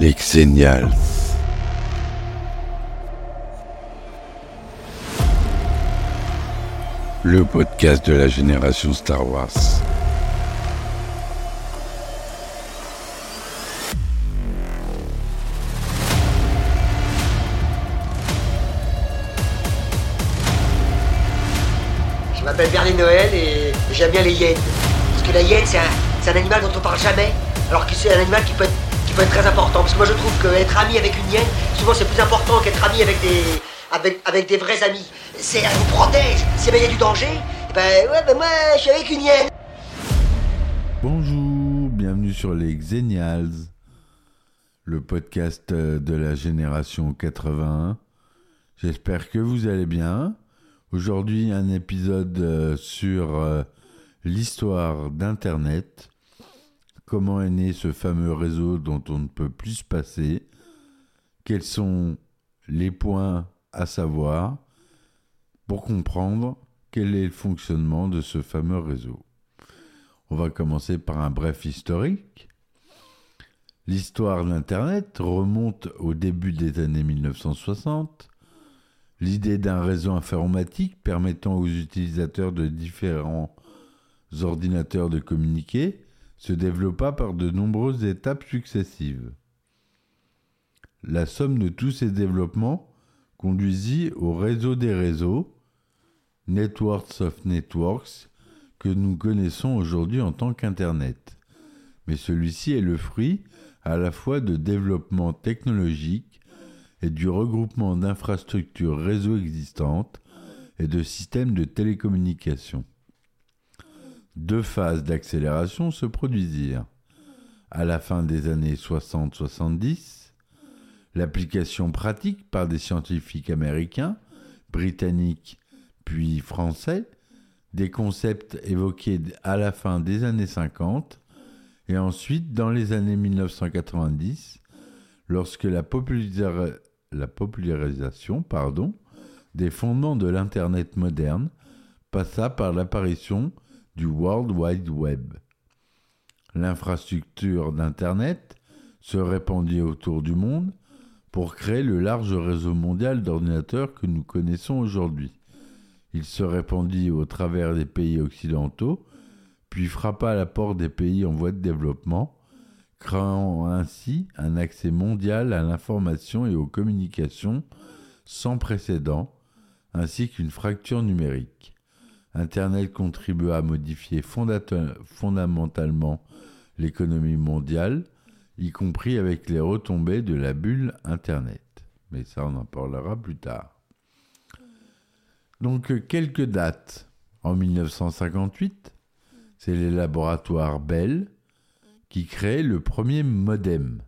Les Xenials. Le podcast de la génération Star Wars. Je m'appelle Berlin Noël et j'aime bien les hyènes. Parce que la hyène, c'est un, un animal dont on parle jamais, alors que c'est un animal qui peut, être, qui peut être très important. Parce que moi, je trouve qu'être ami avec une hyène, souvent, c'est plus important qu'être ami avec des, avec, avec des vrais amis. C'est, elle vous protège. Si il y a du danger, eh ben ouais, ben moi, je suis avec une hyène. Bonjour, bienvenue sur les Xenials, le podcast euh, de la génération 81. J'espère que vous allez bien. Aujourd'hui, un épisode euh, sur euh, l'histoire d'Internet. Comment est né ce fameux réseau dont on ne peut plus se passer. Quels sont les points à savoir pour comprendre quel est le fonctionnement de ce fameux réseau? On va commencer par un bref historique. L'histoire d'Internet remonte au début des années 1960 L'idée d'un réseau informatique permettant aux utilisateurs de différents ordinateurs de communiquer se développa par de nombreuses étapes successives. La somme de tous ces développements conduisit au réseau des réseaux, Networks of Networks, que nous connaissons aujourd'hui en tant qu'Internet. Mais celui-ci est le fruit à la fois de développements technologiques et du regroupement d'infrastructures réseau existantes et de systèmes de télécommunication. Deux phases d'accélération se produisirent. À la fin des années 60-70, l'application pratique par des scientifiques américains, britanniques puis français des concepts évoqués à la fin des années 50 et ensuite dans les années 1990 lorsque la, la popularisation des fondements de l'Internet moderne passa par l'apparition du World Wide Web. L'infrastructure d'Internet se répandit autour du monde pour créer le large réseau mondial d'ordinateurs que nous connaissons aujourd'hui. Il se répandit au travers des pays occidentaux, puis frappa la porte des pays en voie de développement, créant ainsi un accès mondial à l'information et aux communications sans précédent, ainsi qu'une fracture numérique. Internet contribua à modifier fondamentalement l'économie mondiale, y compris avec les retombées de la bulle Internet. Mais ça, on en parlera plus tard. Donc, quelques dates. En 1958, c'est les laboratoires Bell qui crée le premier modem.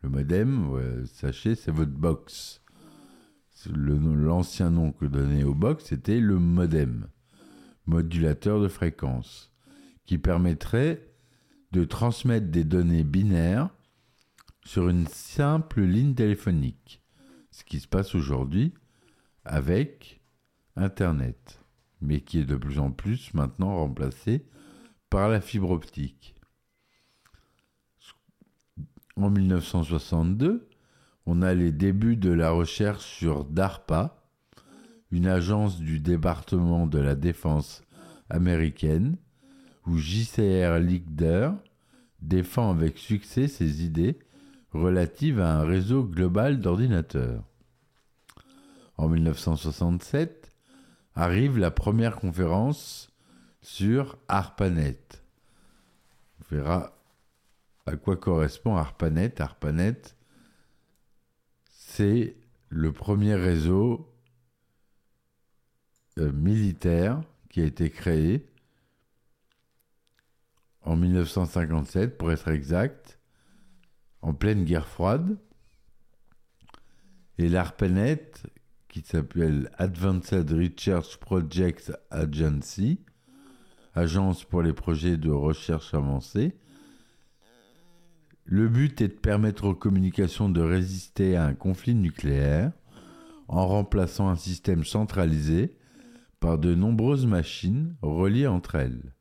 Le modem, sachez, c'est votre box. L'ancien nom que donnait au box, c'était le modem, modulateur de fréquence, qui permettrait de transmettre des données binaires sur une simple ligne téléphonique, ce qui se passe aujourd'hui avec Internet, mais qui est de plus en plus maintenant remplacé par la fibre optique. En 1962, on a les débuts de la recherche sur DARPA, une agence du département de la défense américaine, où JCR Leader défend avec succès ses idées relatives à un réseau global d'ordinateurs. En 1967, arrive la première conférence sur ARPANET. On verra à quoi correspond ARPANET ARPANET, c'est le premier réseau euh, militaire qui a été créé en 1957, pour être exact, en pleine guerre froide. Et l'ARPANET, qui s'appelle Advanced Research Projects Agency, agence pour les projets de recherche avancée, le but est de permettre aux communications de résister à un conflit nucléaire en remplaçant un système centralisé de nombreuses machines reliées entre elles.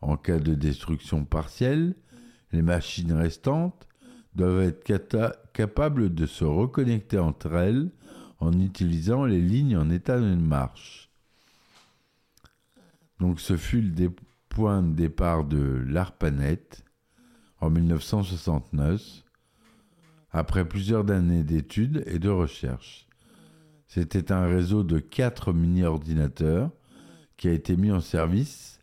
En cas de destruction partielle, les machines restantes doivent être capables de se reconnecter entre elles en utilisant les lignes en état de marche. Donc ce fut le point de départ de l'ARPANET en 1969, après plusieurs années d'études et de recherches. C'était un réseau de quatre mini-ordinateurs qui a été mis en service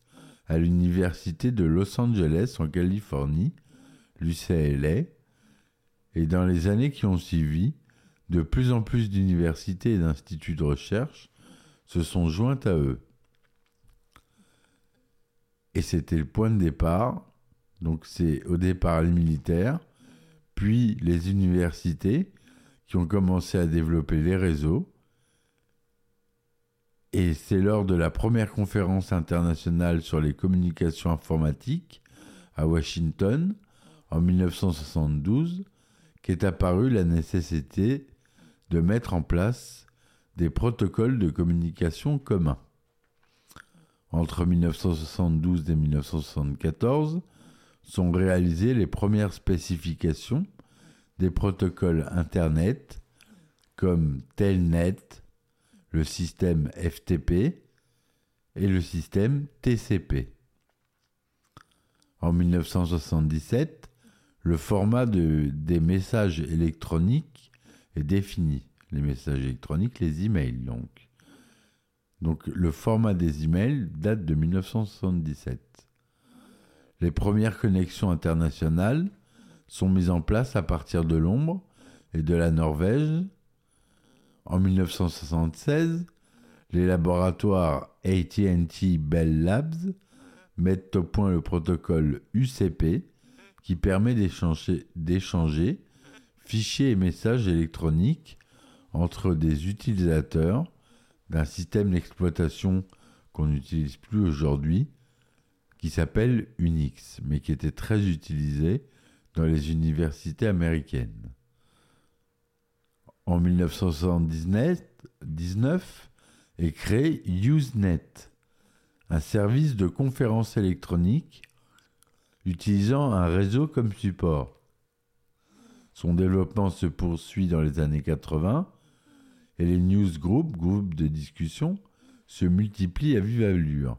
à l'Université de Los Angeles en Californie, l'UCLA, et dans les années qui ont suivi, de plus en plus d'universités et d'instituts de recherche se sont joints à eux. Et c'était le point de départ. Donc c'est au départ les militaires, puis les universités qui ont commencé à développer les réseaux. Et c'est lors de la première conférence internationale sur les communications informatiques à Washington en 1972 qu'est apparue la nécessité de mettre en place des protocoles de communication communs. Entre 1972 et 1974 sont réalisées les premières spécifications des protocoles Internet comme Telnet, le système FTP et le système TCP. En 1977, le format des messages électroniques est défini. Les messages électroniques, les emails donc. Donc le format des emails date de 1977. Les premières connexions internationales sont mises en place à partir de Londres et de la Norvège. En 1976, les laboratoires ATT Bell Labs mettent au point le protocole UCP qui permet d'échanger fichiers et messages électroniques entre des utilisateurs d'un système d'exploitation qu'on n'utilise plus aujourd'hui, qui s'appelle Unix, mais qui était très utilisé dans les universités américaines. En 1979 est créé Usenet, un service de conférence électronique utilisant un réseau comme support. Son développement se poursuit dans les années 80 et les newsgroups, groupes de discussion, se multiplient à vive allure.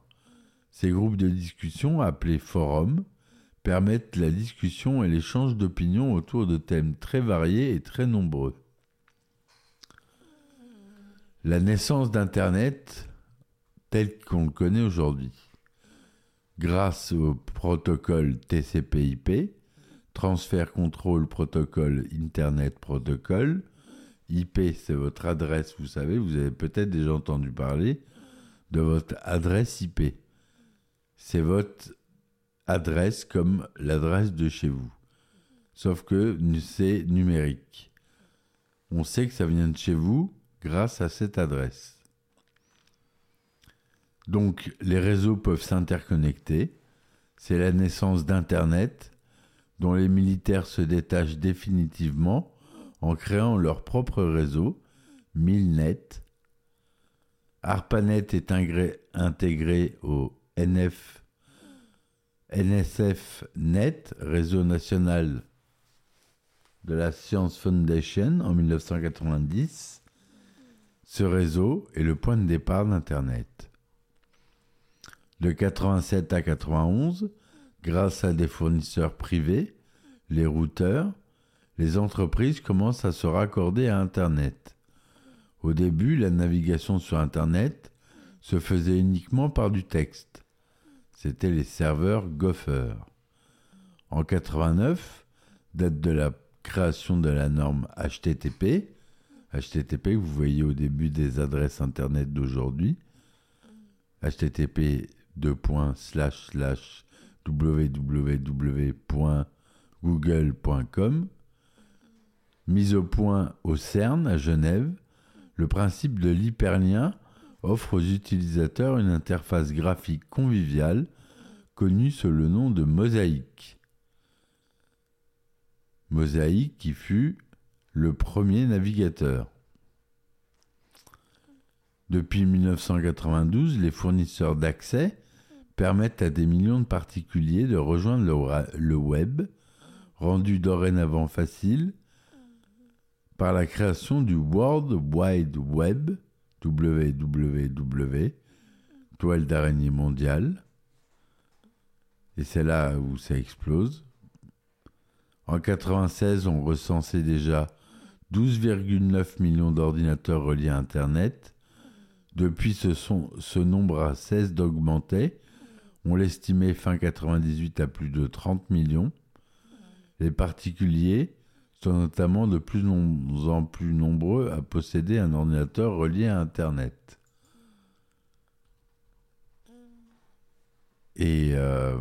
Ces groupes de discussion, appelés forums, permettent la discussion et l'échange d'opinions autour de thèmes très variés et très nombreux. La naissance d'Internet tel qu'on le connaît aujourd'hui grâce au protocole TCP/IP, Transfert Control Protocol Internet Protocol. IP, c'est votre adresse, vous savez, vous avez peut-être déjà entendu parler de votre adresse IP. C'est votre adresse comme l'adresse de chez vous. Sauf que c'est numérique. On sait que ça vient de chez vous grâce à cette adresse. Donc les réseaux peuvent s'interconnecter. C'est la naissance d'Internet dont les militaires se détachent définitivement en créant leur propre réseau, Milnet. ARPANET est intégré au NSF-NET, réseau national de la Science Foundation en 1990. Ce réseau est le point de départ d'Internet. De 87 à 91, grâce à des fournisseurs privés, les routeurs, les entreprises commencent à se raccorder à Internet. Au début, la navigation sur Internet se faisait uniquement par du texte. C'était les serveurs Gopher. En 89, date de la création de la norme HTTP, HTTP que vous voyez au début des adresses Internet d'aujourd'hui, HTTP www.google.com, mise au point au CERN à Genève, le principe de l'hyperlien offre aux utilisateurs une interface graphique conviviale connue sous le nom de Mosaïque. Mosaïque qui fut le premier navigateur. Depuis 1992, les fournisseurs d'accès permettent à des millions de particuliers de rejoindre le, web rendu dorénavant facile par la création du World Wide Web, WWW, toile d'araignée mondiale. Et c'est là où ça explose. En 96, on recensait déjà 12,9 millions d'ordinateurs reliés à Internet. Depuis, ce, nombre a cesse d'augmenter. On l'estimait fin 98 à plus de 30 millions. Les particuliers sont notamment de plus en plus nombreux à posséder un ordinateur relié à Internet. Et euh,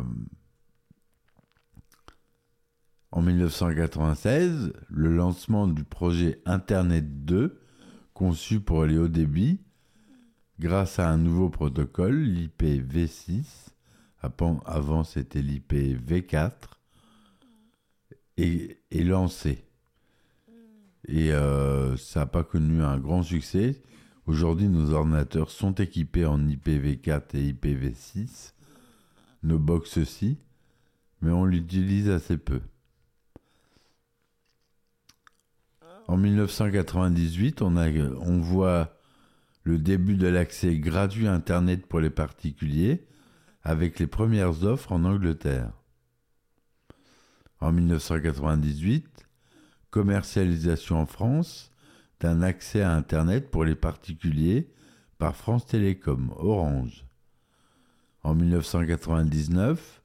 en 1996, le lancement du projet Internet 2, conçu pour les hauts débits, grâce à un nouveau protocole, l'IPv6, avant c'était l'IPv4, est, lancé. Et euh, ça n'a pas connu un grand succès. Aujourd'hui, nos ordinateurs sont équipés en IPv4 et IPv6, nos box aussi, mais on l'utilise assez peu. En 1998, on, on voit le début de l'accès gratuit Internet pour les particuliers avec les premières offres en Angleterre. En 1998, commercialisation en France d'un accès à Internet pour les particuliers par France Télécom, Orange. En 1999,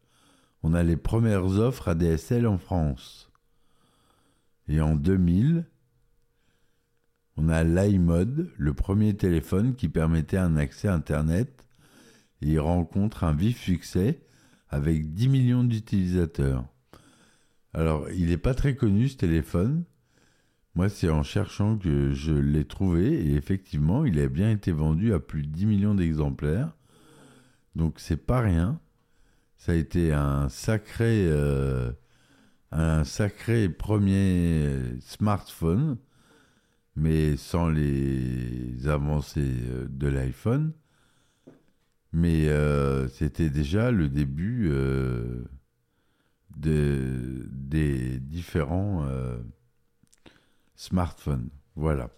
on a les premières offres ADSL en France. Et en 2000, on a l'iMod, le premier téléphone qui permettait un accès Internet et il rencontre un vif succès avec 10 millions d'utilisateurs. Alors, il n'est pas très connu ce téléphone. Moi, c'est en cherchant que je l'ai trouvé et effectivement, il a bien été vendu à plus de 10 millions d'exemplaires. Donc, c'est pas rien. Ça a été un sacré, euh, un sacré premier smartphone mais sans les avancées euh, de l'iPhone. Mais euh, c'était déjà le début euh, de, des différents smartphones. Voilà.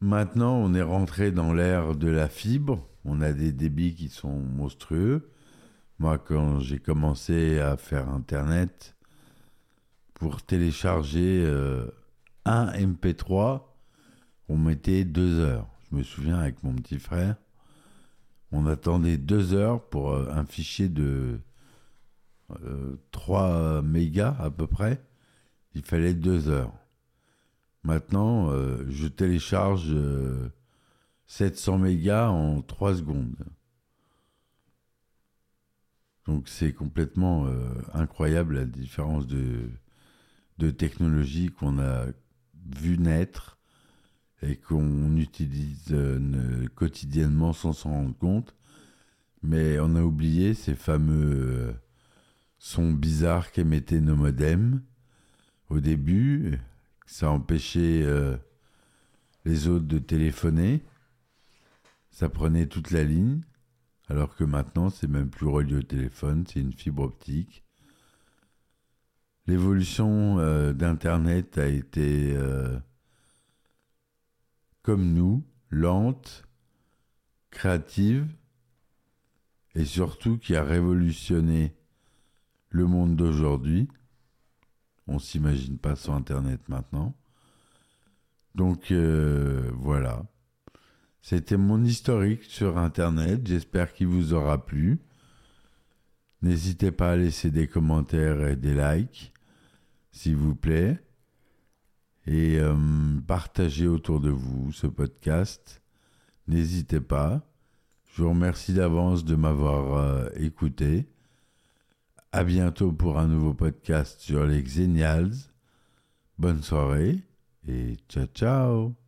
Maintenant, on est rentré dans l'ère de la fibre. On a des débits qui sont monstrueux. Moi, quand j'ai commencé à faire Internet, pour télécharger un MP3, on mettait deux heures. Je me souviens avec mon petit frère, on attendait deux heures pour euh, un fichier de 3 euh, mégas à peu près. Il fallait deux heures. Maintenant, euh, je télécharge 700 mégas en 3 secondes. Donc c'est complètement incroyable la différence de, de technologie qu'on a vu naître et qu'on utilise euh, quotidiennement sans s'en rendre compte. Mais on a oublié ces fameux euh, sons bizarres qu'émettaient nos modems au début. Ça empêchait euh, les autres de téléphoner. Ça prenait toute la ligne. Alors que maintenant, c'est même plus relié au téléphone, c'est une fibre optique. L'évolution euh, d'Internet a été, euh, comme nous, lente, créative, et surtout qui a révolutionné le monde d'aujourd'hui. On s'imagine pas sans Internet maintenant. Donc euh, voilà. C'était mon historique sur Internet. J'espère qu'il vous aura plu. N'hésitez pas à laisser des commentaires et des likes s'il vous plaît, et euh, partagez autour de vous ce podcast. N'hésitez pas. Je vous remercie d'avance de m'avoir euh, écouté. À bientôt pour un nouveau podcast sur les Xenials. Bonne soirée et ciao ciao